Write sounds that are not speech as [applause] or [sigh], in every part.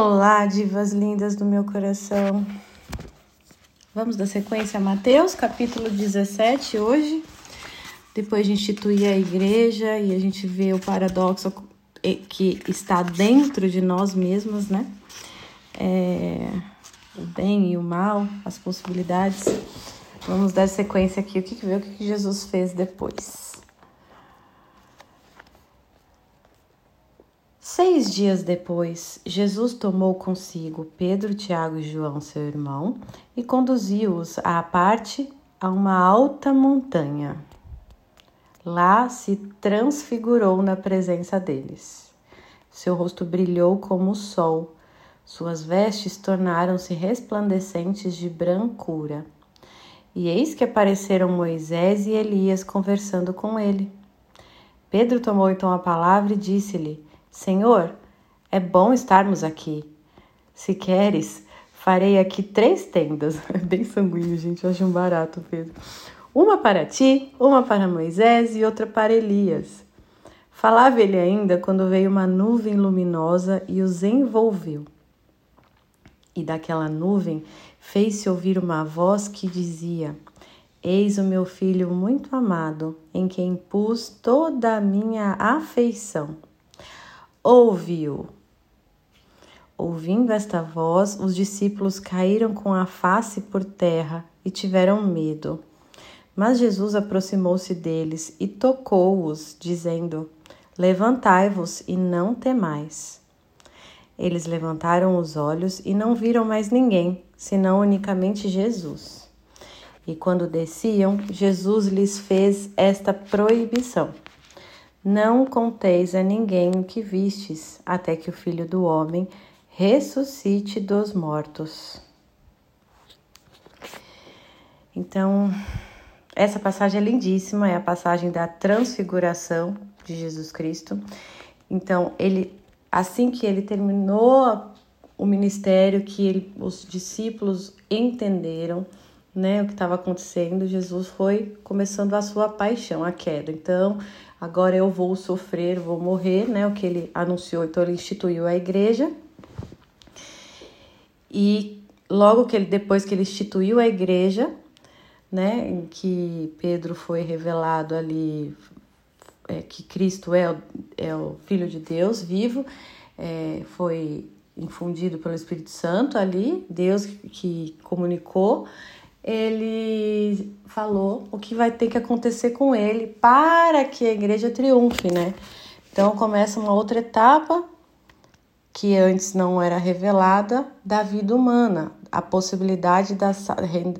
Olá, divas lindas do meu coração. Vamos dar sequência a Mateus, capítulo 17, hoje. Depois de instituir a igreja e a gente vê o paradoxo que está dentro de nós mesmos, né? É, o bem e o mal, as possibilidades. Vamos dar sequência aqui, o que, ver o que Jesus fez depois. Seis dias depois, Jesus tomou consigo Pedro, Tiago e João, seu irmão, e conduziu-os à parte a uma alta montanha. Lá se transfigurou na presença deles. Seu rosto brilhou como o sol, suas vestes tornaram-se resplandecentes de brancura. E eis que apareceram Moisés e Elias conversando com ele. Pedro tomou então a palavra e disse-lhe: Senhor, é bom estarmos aqui. Se queres, farei aqui três tendas. [laughs] É bem sanguíneo, gente, eu acho um barato, Pedro. Uma para ti, uma para Moisés e outra para Elias. Falava ele ainda quando veio uma nuvem luminosa e os envolveu. E daquela nuvem fez-se ouvir uma voz que dizia: Eis o meu filho muito amado, em quem pus toda a minha afeição ouviu. Ouvindo esta voz, os discípulos caíram com a face por terra e tiveram medo. Mas Jesus aproximou-se deles e tocou-os, dizendo: Levantai-vos e não temais. Eles levantaram os olhos e não viram mais ninguém, senão unicamente Jesus. E quando desciam, Jesus lhes fez esta proibição: não conteis a ninguém o que vistes, até que o Filho do Homem ressuscite dos mortos. Então, essa passagem é lindíssima, é a passagem da transfiguração de Jesus Cristo. Então, ele assim que ele terminou o ministério, que ele, os discípulos entenderam, né, o que estava acontecendo, Jesus foi começando a sua paixão, a queda. Então, agora eu vou sofrer, vou morrer, né? O que ele anunciou, então ele instituiu a igreja. E logo que ele depois que ele instituiu a igreja, né, em que Pedro foi revelado ali é, que Cristo é o, é o Filho de Deus vivo, é, foi infundido pelo Espírito Santo ali, Deus que, que comunicou ele falou o que vai ter que acontecer com ele para que a igreja triunfe, né? Então começa uma outra etapa que antes não era revelada da vida humana, a possibilidade da,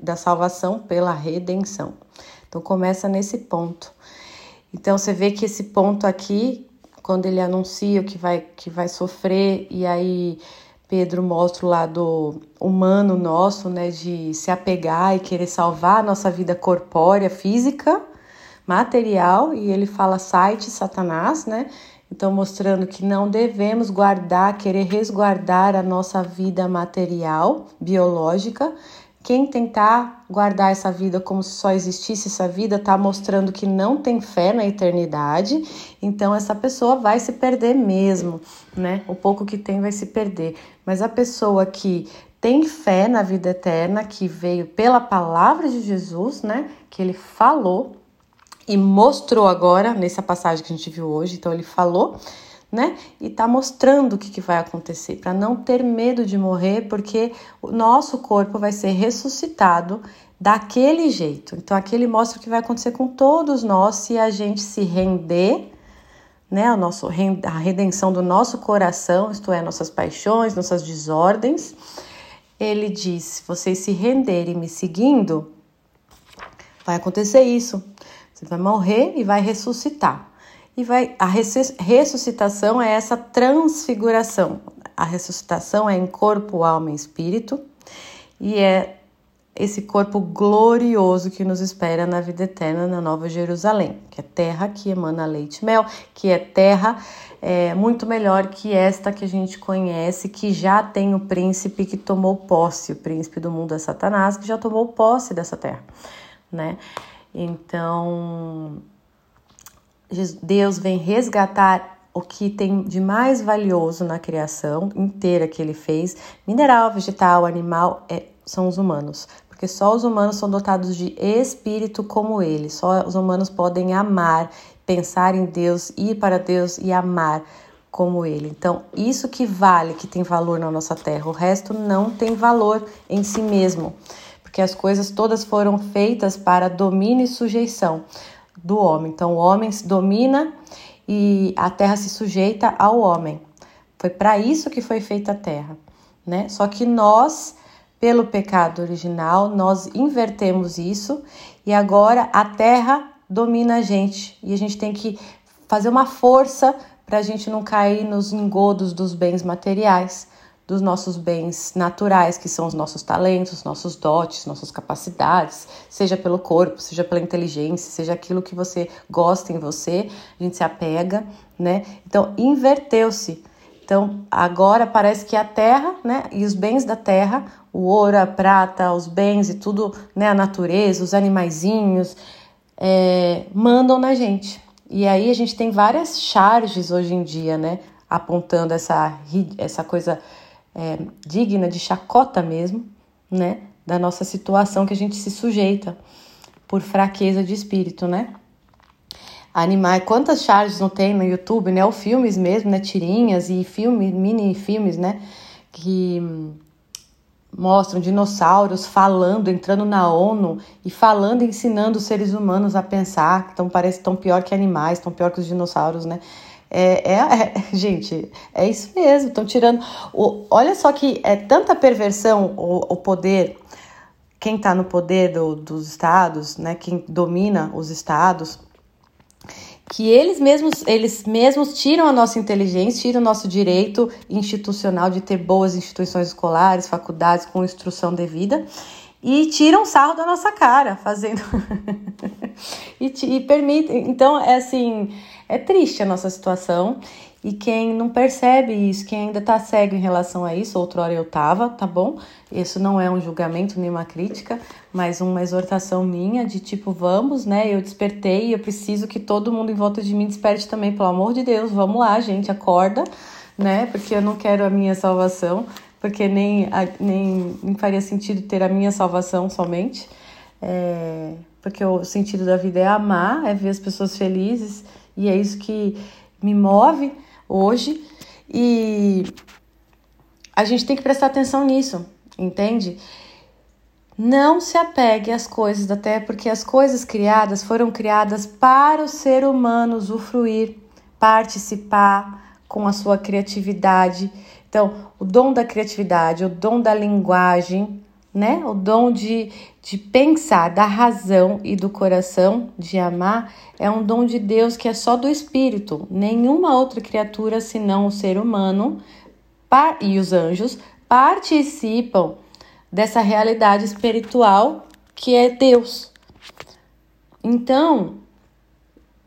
da salvação pela redenção. Então começa nesse ponto. Então você vê que esse ponto aqui, quando ele anuncia o que vai, que vai sofrer, e aí Pedro mostra o lado humano nosso, né, de se apegar e querer salvar a nossa vida corpórea, física, material, e ele fala site Satanás, né? Então mostrando que não devemos guardar, querer resguardar a nossa vida material, biológica, quem tentar guardar essa vida como se só existisse essa vida, está mostrando que não tem fé na eternidade, então essa pessoa vai se perder mesmo, né? O pouco que tem vai se perder. Mas a pessoa que tem fé na vida eterna, que veio pela palavra de Jesus, né? Que ele falou e mostrou agora, nessa passagem que a gente viu hoje, então ele falou né? E tá mostrando o que, que vai acontecer, para não ter medo de morrer, porque o nosso corpo vai ser ressuscitado daquele jeito. Então, aqui ele mostra o que vai acontecer com todos nós se a gente se render, né? O nosso, a redenção do nosso coração, isto é, nossas paixões, nossas desordens. Ele diz: se vocês se renderem me seguindo, vai acontecer isso. Você vai morrer e vai ressuscitar. E vai a ressuscitação é essa transfiguração. A ressuscitação é em corpo, alma e espírito, e é esse corpo glorioso que nos espera na vida eterna na Nova Jerusalém, que é terra que emana leite e mel, que é terra é, muito melhor que esta que a gente conhece, que já tem o príncipe que tomou posse, o príncipe do mundo é Satanás, que já tomou posse dessa terra, né? Então, Deus vem resgatar o que tem de mais valioso na criação inteira que ele fez, mineral, vegetal, animal, é, são os humanos. Porque só os humanos são dotados de espírito como ele. Só os humanos podem amar, pensar em Deus, ir para Deus e amar como ele. Então, isso que vale, que tem valor na nossa terra. O resto não tem valor em si mesmo, porque as coisas todas foram feitas para domínio e sujeição do homem. Então, o homem se domina e a terra se sujeita ao homem. Foi para isso que foi feita a terra, né? Só que nós, pelo pecado original, nós invertemos isso e agora a terra domina a gente e a gente tem que fazer uma força para a gente não cair nos engodos dos bens materiais, dos nossos bens naturais, que são os nossos talentos, nossos dotes, nossas capacidades, seja pelo corpo, seja pela inteligência, seja aquilo que você gosta em você, a gente se apega, né? Então, inverteu-se. Então, agora parece que a terra, né, e os bens da terra, o ouro, a prata, os bens e tudo, né, a natureza, os animaizinhos, é, mandam na gente. E aí a gente tem várias charges hoje em dia, né? Apontando essa, essa coisa é, digna de chacota mesmo, né? Da nossa situação que a gente se sujeita por fraqueza de espírito, né? Animais, quantas charges não tem no YouTube, né? Ou filmes mesmo, né? Tirinhas e filmes, mini filmes, né? Que mostram dinossauros falando, entrando na ONU e falando, ensinando os seres humanos a pensar, então parece tão pior que animais, tão pior que os dinossauros, né? É, é, é [laughs] gente, é isso mesmo. Estão tirando. O, olha só que é tanta perversão o, o poder. Quem está no poder do, dos estados, né? Quem domina os estados, que eles mesmos, eles mesmos tiram a nossa inteligência, tiram o nosso direito institucional de ter boas instituições escolares, faculdades com instrução devida e tiram sarro da nossa cara, fazendo [laughs] e, e permitem. Então, é assim, é triste a nossa situação e quem não percebe isso, quem ainda tá cego em relação a isso, outrora eu tava, tá bom? Isso não é um julgamento nem uma crítica, mas uma exortação minha de tipo, vamos, né? Eu despertei eu preciso que todo mundo em volta de mim desperte também, pelo amor de Deus, vamos lá, gente, acorda, né? Porque eu não quero a minha salvação, porque nem, nem, nem faria sentido ter a minha salvação somente. É, porque o sentido da vida é amar, é ver as pessoas felizes, e é isso que me move hoje e a gente tem que prestar atenção nisso, entende? Não se apegue às coisas terra, porque as coisas criadas foram criadas para o ser humano usufruir, participar com a sua criatividade. Então, o dom da criatividade, o dom da linguagem, né? O dom de, de pensar, da razão e do coração, de amar, é um dom de Deus que é só do espírito. Nenhuma outra criatura, senão o ser humano e os anjos, participam dessa realidade espiritual que é Deus. Então,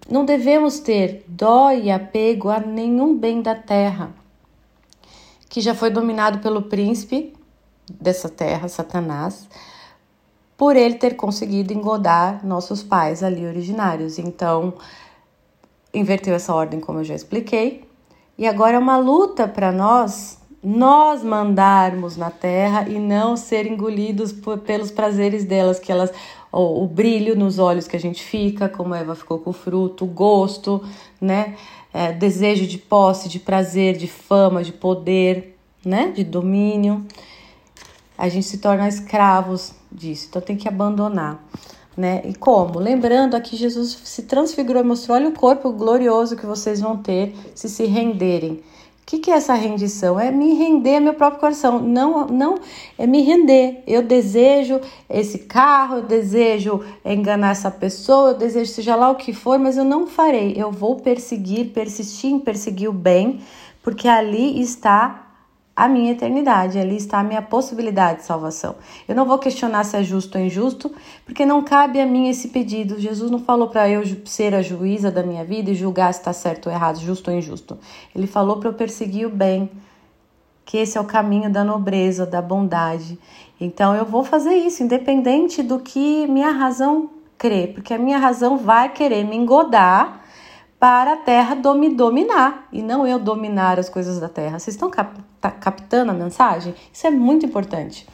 não devemos ter dó e apego a nenhum bem da terra, que já foi dominado pelo príncipe dessa terra, Satanás, por ele ter conseguido engodar nossos pais ali originários. Então, inverteu essa ordem, como eu já expliquei, e agora é uma luta para nós nós mandarmos na terra e não ser engolidos por, pelos prazeres delas, que elas o, o, brilho nos olhos que a gente fica, como Eva ficou com o fruto, o gosto, né? É, desejo de posse, de prazer, de fama, de poder, né? De domínio a gente se torna escravos disso. Então tem que abandonar. Né? E como? Lembrando aqui, Jesus se transfigurou e mostrou: olha o corpo glorioso que vocês vão ter se se renderem. O que, que é essa rendição? É me render meu próprio coração. Não, não é me render. Eu desejo esse carro, eu desejo enganar essa pessoa, eu desejo seja lá o que for, mas eu não farei. Eu vou perseguir, persistir em perseguir o bem, porque ali está a minha eternidade, ali está a minha possibilidade de salvação. Eu não vou questionar se é justo ou injusto, porque não cabe a mim esse pedido. Jesus não falou para eu ser a juíza da minha vida e julgar se está certo ou errado, justo ou injusto. Ele falou para eu perseguir o bem, que esse é o caminho da nobreza, da bondade. Então eu vou fazer isso, independente do que minha razão crê, porque a minha razão vai querer me engodar para a terra me dominar e não eu dominar as coisas da terra. Vocês estão cap tá captando a mensagem? Isso é muito importante.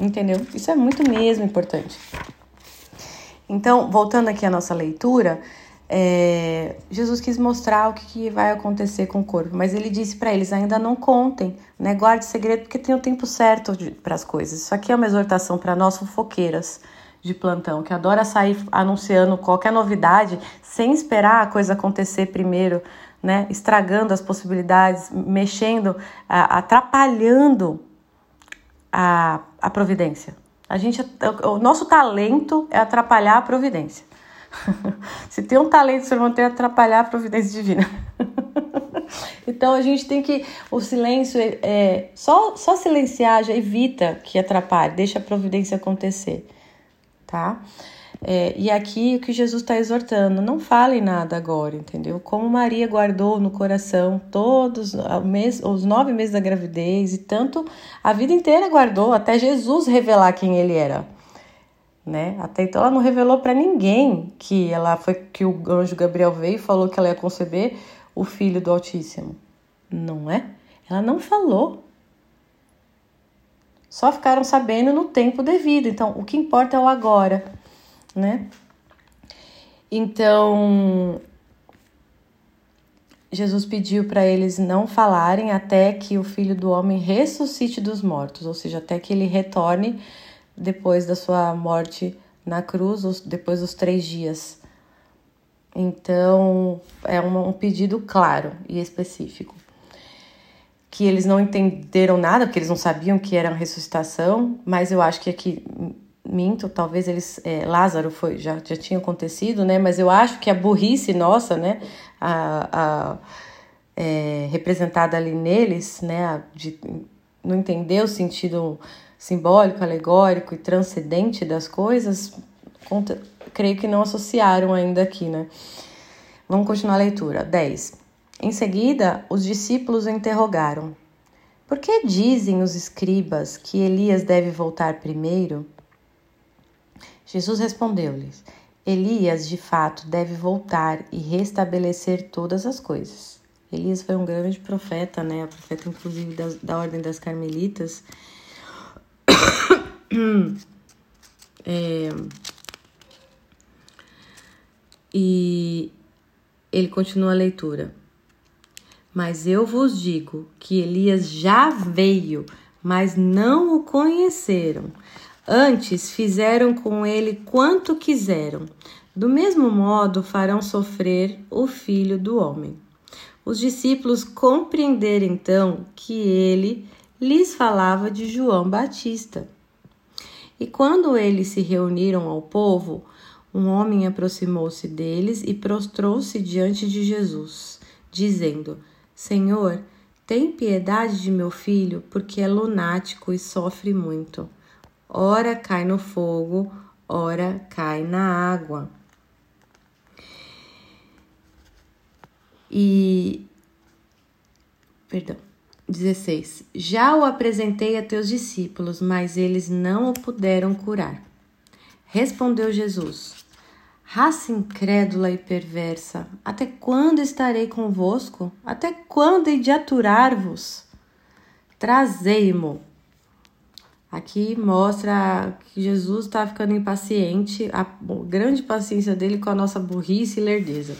Entendeu? Isso é muito mesmo importante. Então, voltando aqui à nossa leitura, é, Jesus quis mostrar o que, que, vai acontecer com o corpo, mas ele disse para eles: ainda não contem, né? guarde segredo, porque tem o tempo certo para as coisas. Isso aqui é uma exortação para nós fofoqueiras de plantão, que adora sair anunciando qualquer novidade sem esperar a coisa acontecer primeiro, né? estragando as possibilidades, mexendo, atrapalhando a, a providência. A gente, o nosso talento é atrapalhar a providência. [laughs] Se tem um talento, você vai ter atrapalhar a providência divina. [laughs] então a gente tem que. O silêncio é, é. Só, só silenciar já evita que atrapalhe, deixa a providência acontecer. Tá? É, e aqui o que Jesus está exortando, não fale nada agora, entendeu? Como Maria guardou no coração todos mês, os nove meses da gravidez e tanto a vida inteira guardou até Jesus revelar quem ele era né? Até então ela não revelou para ninguém que ela foi que o anjo Gabriel veio e falou que ela ia conceber o filho do Altíssimo. Não é? Ela não falou. Só ficaram sabendo no tempo devido. Então, o que importa é o agora, né? Então, Jesus pediu para eles não falarem até que o filho do homem ressuscite dos mortos, ou seja, até que ele retorne depois da sua morte na cruz, depois dos três dias. Então, é um, pedido claro e específico. Que eles não entenderam nada, porque eles não sabiam que era uma ressuscitação, mas eu acho que aqui minto, talvez eles é, Lázaro foi já, já tinha acontecido, né? Mas eu acho que a burrice nossa, né, a, a é, representada ali neles, né, de não entender o sentido simbólico, alegórico e transcendente das coisas, creio que não associaram ainda aqui, né? Vamos continuar a leitura. 10. Em seguida, os discípulos o interrogaram: Por que dizem os escribas que Elias deve voltar primeiro? Jesus respondeu-lhes: Elias, de fato, deve voltar e restabelecer todas as coisas. Elias foi um grande profeta, né? A profeta, inclusive, da, da Ordem das Carmelitas [coughs] é, e ele continua a leitura. Mas eu vos digo que Elias já veio, mas não o conheceram. Antes fizeram com ele quanto quiseram. Do mesmo modo farão sofrer o filho do homem. Os discípulos compreenderam então que ele lhes falava de João Batista. E quando eles se reuniram ao povo, um homem aproximou-se deles e prostrou-se diante de Jesus, dizendo: Senhor, tem piedade de meu filho, porque é lunático e sofre muito. Ora cai no fogo, ora cai na água. E. Perdão. 16. Já o apresentei a teus discípulos, mas eles não o puderam curar. Respondeu Jesus: Raça incrédula e perversa, até quando estarei convosco? Até quando hei de aturar-vos? Trazei-mo. Aqui mostra que Jesus está ficando impaciente, a grande paciência dele com a nossa burrice e lerdeza.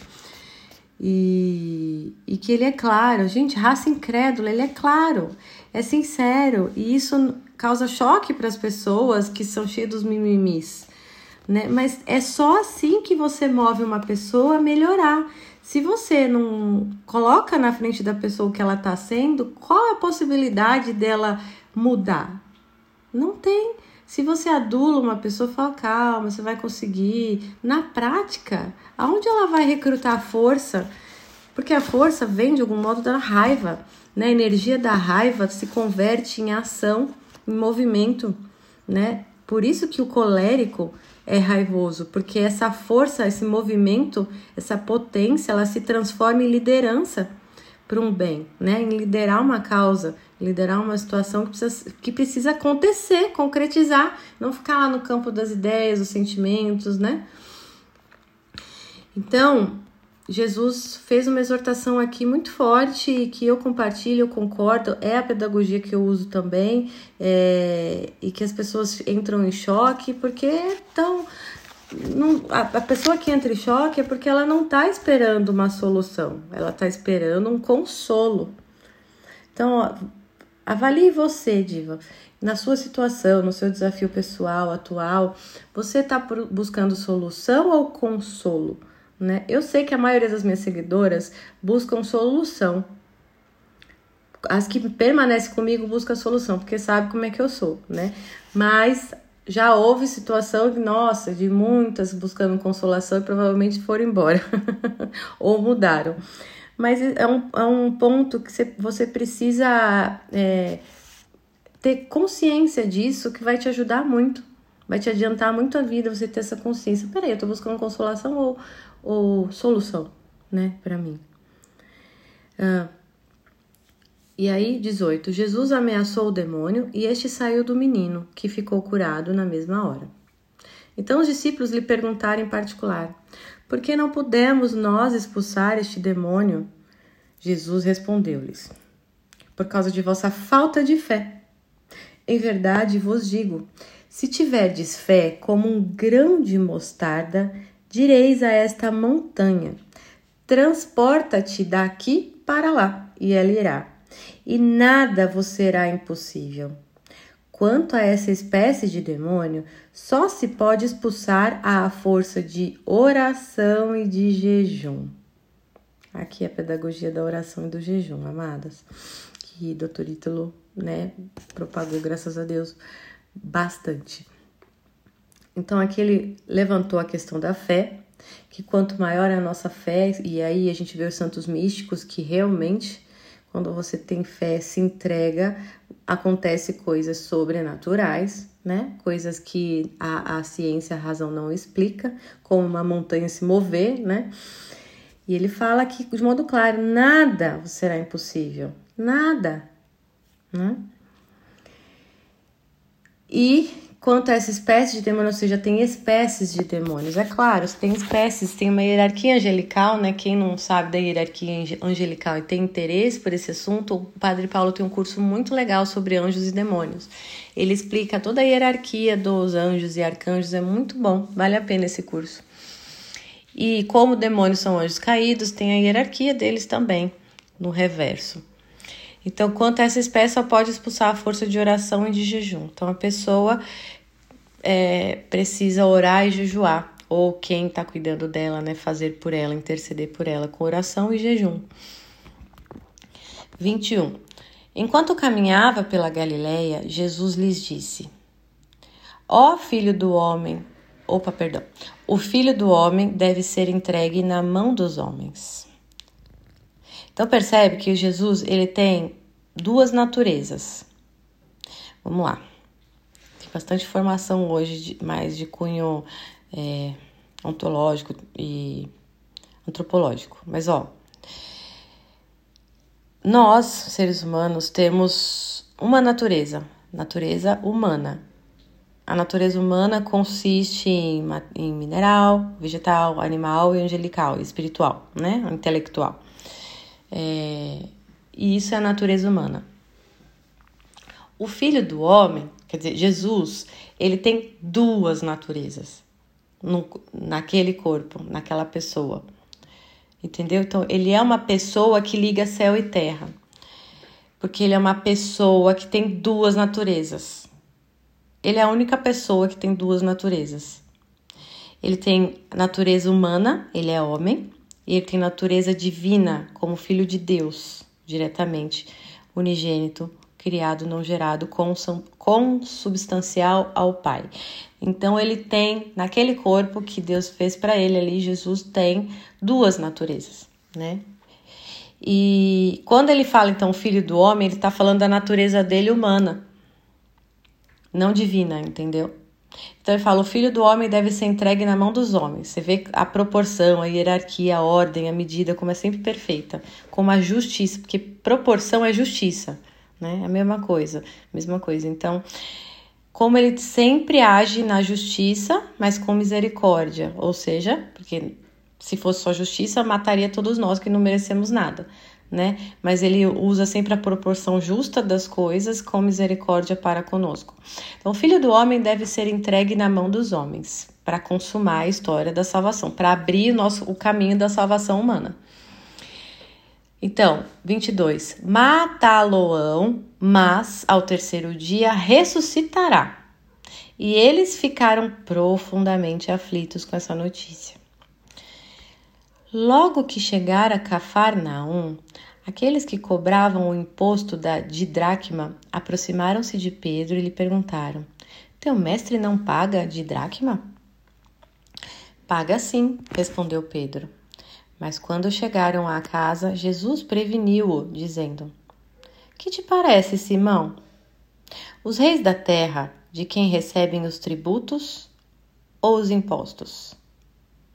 E, e que ele é claro, gente, raça incrédula, ele é claro, é sincero, e isso causa choque para as pessoas que são cheias dos mimimis, né? Mas é só assim que você move uma pessoa a melhorar. Se você não coloca na frente da pessoa o que ela está sendo, qual é a possibilidade dela mudar? Não tem. Se você adula uma pessoa, fala calma, você vai conseguir. Na prática, aonde ela vai recrutar força? Porque a força vem de algum modo da raiva, né? A energia da raiva se converte em ação, em movimento, né? Por isso que o colérico é raivoso, porque essa força, esse movimento, essa potência, ela se transforma em liderança para um bem, né? Em liderar uma causa, liderar uma situação que precisa, que precisa acontecer, concretizar, não ficar lá no campo das ideias, dos sentimentos, né? Então, Jesus fez uma exortação aqui muito forte que eu compartilho, eu concordo, é a pedagogia que eu uso também, é, e que as pessoas entram em choque porque estão. Não, a, a, pessoa que entra em choque é porque ela não está esperando uma solução, ela está esperando um consolo. Então, ó, avalie você, Diva, na sua situação, no seu desafio pessoal, atual, você está buscando solução ou consolo? Né? Eu sei que a maioria das minhas seguidoras buscam solução. As que permanecem comigo buscam solução, porque sabe como é que eu sou, né? Mas já houve situação, nossa, de muitas buscando consolação e provavelmente foram embora [laughs] ou mudaram. Mas é um, é um ponto que você, você precisa é, ter consciência disso que vai te ajudar muito, vai te adiantar muito a vida você ter essa consciência. Peraí, eu tô buscando consolação ou, ou solução, né, para mim. Ah, e aí, 18: Jesus ameaçou o demônio e este saiu do menino, que ficou curado na mesma hora. Então os discípulos lhe perguntaram em particular: Por que não pudemos nós expulsar este demônio? Jesus respondeu-lhes: Por causa de vossa falta de fé. Em verdade vos digo: se tiverdes fé como um grão de mostarda, direis a esta montanha: Transporta-te daqui para lá, e ela irá, e nada vos será impossível. Quanto a essa espécie de demônio, só se pode expulsar à força de oração e de jejum. Aqui é a pedagogia da oração e do jejum, amadas, que Dr. Ítalo, né, propagou, graças a Deus, bastante. Então aqui ele levantou a questão da fé, que quanto maior é a nossa fé, e aí a gente vê os santos místicos que realmente quando você tem fé, se entrega, acontece coisas sobrenaturais, né? Coisas que a, a ciência, a razão não explica, como uma montanha se mover, né? E ele fala que, de modo claro, nada será impossível. Nada. Né? E Quanto a essa espécie de demônio, ou seja, tem espécies de demônios. É claro, tem espécies, tem uma hierarquia angelical, né? Quem não sabe da hierarquia angelical e tem interesse por esse assunto, o Padre Paulo tem um curso muito legal sobre anjos e demônios. Ele explica toda a hierarquia dos anjos e arcanjos, é muito bom, vale a pena esse curso. E como demônios são anjos caídos, tem a hierarquia deles também, no reverso. Então, quanto a essa espécie, só pode expulsar a força de oração e de jejum. Então, a pessoa é, precisa orar e jejuar, ou quem está cuidando dela, né, fazer por ela, interceder por ela com oração e jejum. 21. Enquanto caminhava pela Galileia, Jesus lhes disse: Ó filho do homem, opa, perdão. O filho do homem deve ser entregue na mão dos homens. Então percebe que Jesus, ele tem duas naturezas. Vamos lá bastante informação hoje, de, mais de cunho é, ontológico e antropológico. Mas, ó, nós, seres humanos, temos uma natureza, natureza humana. A natureza humana consiste em, em mineral, vegetal, animal e angelical, espiritual, né? Intelectual. É, e isso é a natureza humana. O filho do homem Quer dizer, Jesus, ele tem duas naturezas no, naquele corpo, naquela pessoa. Entendeu? Então, ele é uma pessoa que liga céu e terra. Porque ele é uma pessoa que tem duas naturezas. Ele é a única pessoa que tem duas naturezas. Ele tem natureza humana, ele é homem, e ele tem natureza divina, como filho de Deus, diretamente, unigênito, criado não gerado, consubstancial ao Pai. Então ele tem naquele corpo que Deus fez para ele ali, Jesus tem duas naturezas, né? E quando ele fala então filho do homem, ele está falando da natureza dele humana, não divina, entendeu? Então ele fala: o filho do homem deve ser entregue na mão dos homens. Você vê a proporção, a hierarquia, a ordem, a medida, como é sempre perfeita, como a justiça, porque proporção é justiça né? É a mesma coisa, mesma coisa. Então, como ele sempre age na justiça, mas com misericórdia, ou seja, porque se fosse só justiça, mataria todos nós que não merecemos nada, né? Mas ele usa sempre a proporção justa das coisas com misericórdia para conosco. Então, o filho do homem deve ser entregue na mão dos homens para consumar a história da salvação, para abrir nosso, o caminho da salvação humana. Então, 22. Matá-lo-ão, mas ao terceiro dia ressuscitará. E eles ficaram profundamente aflitos com essa notícia. Logo que chegar a Cafarnaum, aqueles que cobravam o imposto da, de dracma aproximaram-se de Pedro e lhe perguntaram: Teu mestre não paga de dracma? Paga sim, respondeu Pedro. Mas quando chegaram à casa, Jesus preveniu-o, dizendo: Que te parece, Simão? Os reis da terra, de quem recebem os tributos ou os impostos?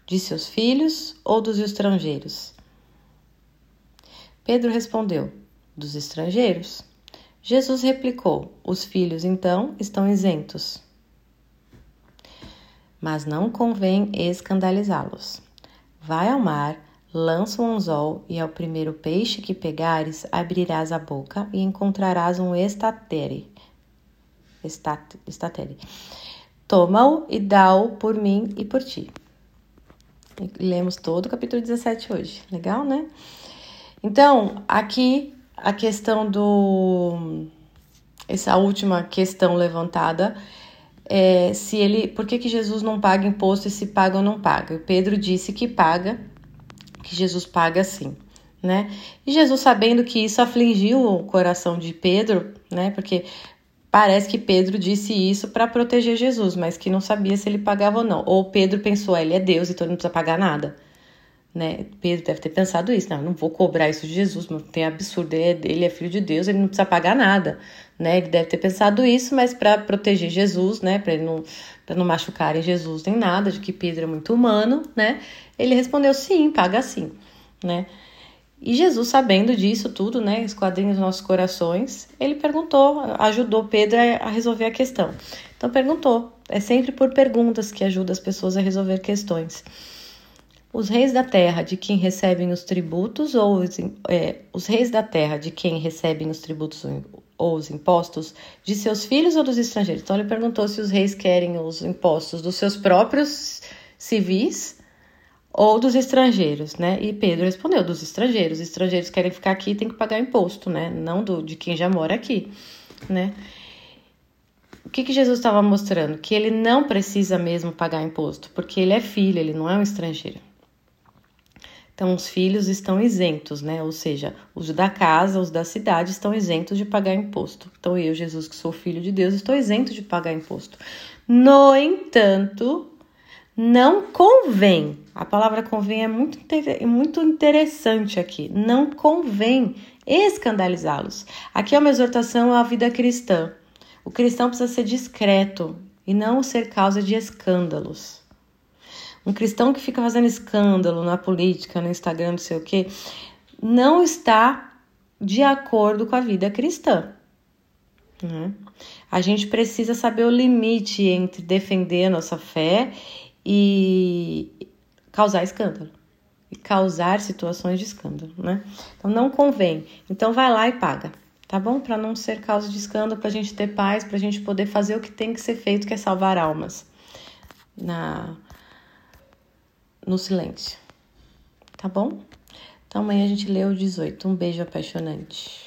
De seus filhos ou dos estrangeiros? Pedro respondeu: Dos estrangeiros. Jesus replicou: Os filhos, então, estão isentos. Mas não convém escandalizá-los. Vai ao mar Lança um anzol e ao primeiro peixe que pegares, abrirás a boca e encontrarás um estatere. Estat, estatere. Toma-o e dá-o por mim e por ti. E lemos todo o capítulo 17 hoje. Legal, né? Então, aqui a questão do. Essa última questão levantada é se ele. Por que, que Jesus não paga imposto e se paga ou não paga? Pedro disse que paga que Jesus paga sim, né? E Jesus, sabendo que isso afligiu o coração de Pedro, né? Porque parece que Pedro disse isso para proteger Jesus, mas que não sabia se ele pagava ou não. Ou Pedro pensou, ah, ele é Deus, então ele não precisa pagar nada. Né? Pedro deve ter pensado isso, não, não vou cobrar isso de Jesus, não tem absurdo, ele é, ele é filho de Deus, ele não precisa pagar nada, né? Ele deve ter pensado isso, mas para proteger Jesus, né? Para não, para não machucarem Jesus nem nada, de que Pedro é muito humano, né? Ele respondeu sim, paga sim, né? E Jesus, sabendo disso tudo, né, esquadrinha os nossos corações, ele perguntou, ajudou Pedro a resolver a questão. Então perguntou. É sempre por perguntas que ajuda as pessoas a resolver questões. Os reis da terra de quem recebem os tributos ou os, é, os reis da terra de quem recebem os tributos ou os impostos de seus filhos ou dos estrangeiros. Então ele perguntou se os reis querem os impostos dos seus próprios civis ou dos estrangeiros, né? E Pedro respondeu: dos estrangeiros. Os estrangeiros querem ficar aqui, tem que pagar imposto, né? Não do de quem já mora aqui, né? O que, que Jesus estava mostrando? Que ele não precisa mesmo pagar imposto, porque ele é filho, ele não é um estrangeiro. Então, os filhos estão isentos, né? Ou seja, os da casa, os da cidade estão isentos de pagar imposto. Então, eu, Jesus, que sou filho de Deus, estou isento de pagar imposto. No entanto, não convém. A palavra convém é muito, muito interessante aqui. Não convém escandalizá-los. Aqui é uma exortação à vida cristã. O cristão precisa ser discreto e não ser causa de escândalos. Um cristão que fica fazendo escândalo na política, no Instagram, não sei o quê, não está de acordo com a vida cristã. Né? A gente precisa saber o limite entre defender a nossa fé e causar escândalo e causar situações de escândalo, né? Então não convém. Então vai lá e paga, tá bom? Para não ser causa de escândalo, para a gente ter paz, para a gente poder fazer o que tem que ser feito, que é salvar almas na no silêncio, tá bom? Então amanhã a gente lê o 18. Um beijo apaixonante.